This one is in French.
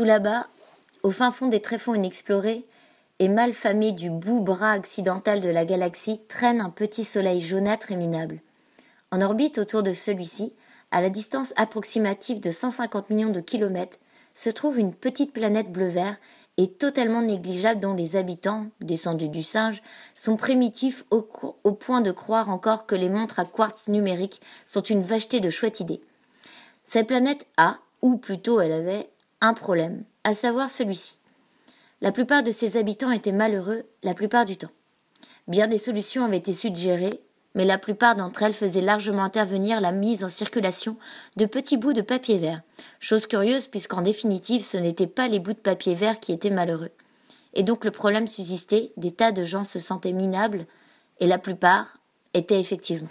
Tout là-bas, au fin fond des tréfonds inexplorés, et mal famé du bout bras accidental de la galaxie, traîne un petit soleil jaunâtre et minable. En orbite autour de celui-ci, à la distance approximative de 150 millions de kilomètres, se trouve une petite planète bleu-vert et totalement négligeable dont les habitants, descendus du singe, sont primitifs au, point de croire encore que les montres à quartz numérique sont une vacheté de chouette idée. Cette planète a, ou plutôt elle avait, un problème, à savoir celui-ci. La plupart de ses habitants étaient malheureux la plupart du temps. Bien des solutions avaient été suggérées, mais la plupart d'entre elles faisaient largement intervenir la mise en circulation de petits bouts de papier vert, chose curieuse puisqu'en définitive ce n'étaient pas les bouts de papier vert qui étaient malheureux. Et donc le problème subsistait, des tas de gens se sentaient minables, et la plupart étaient effectivement.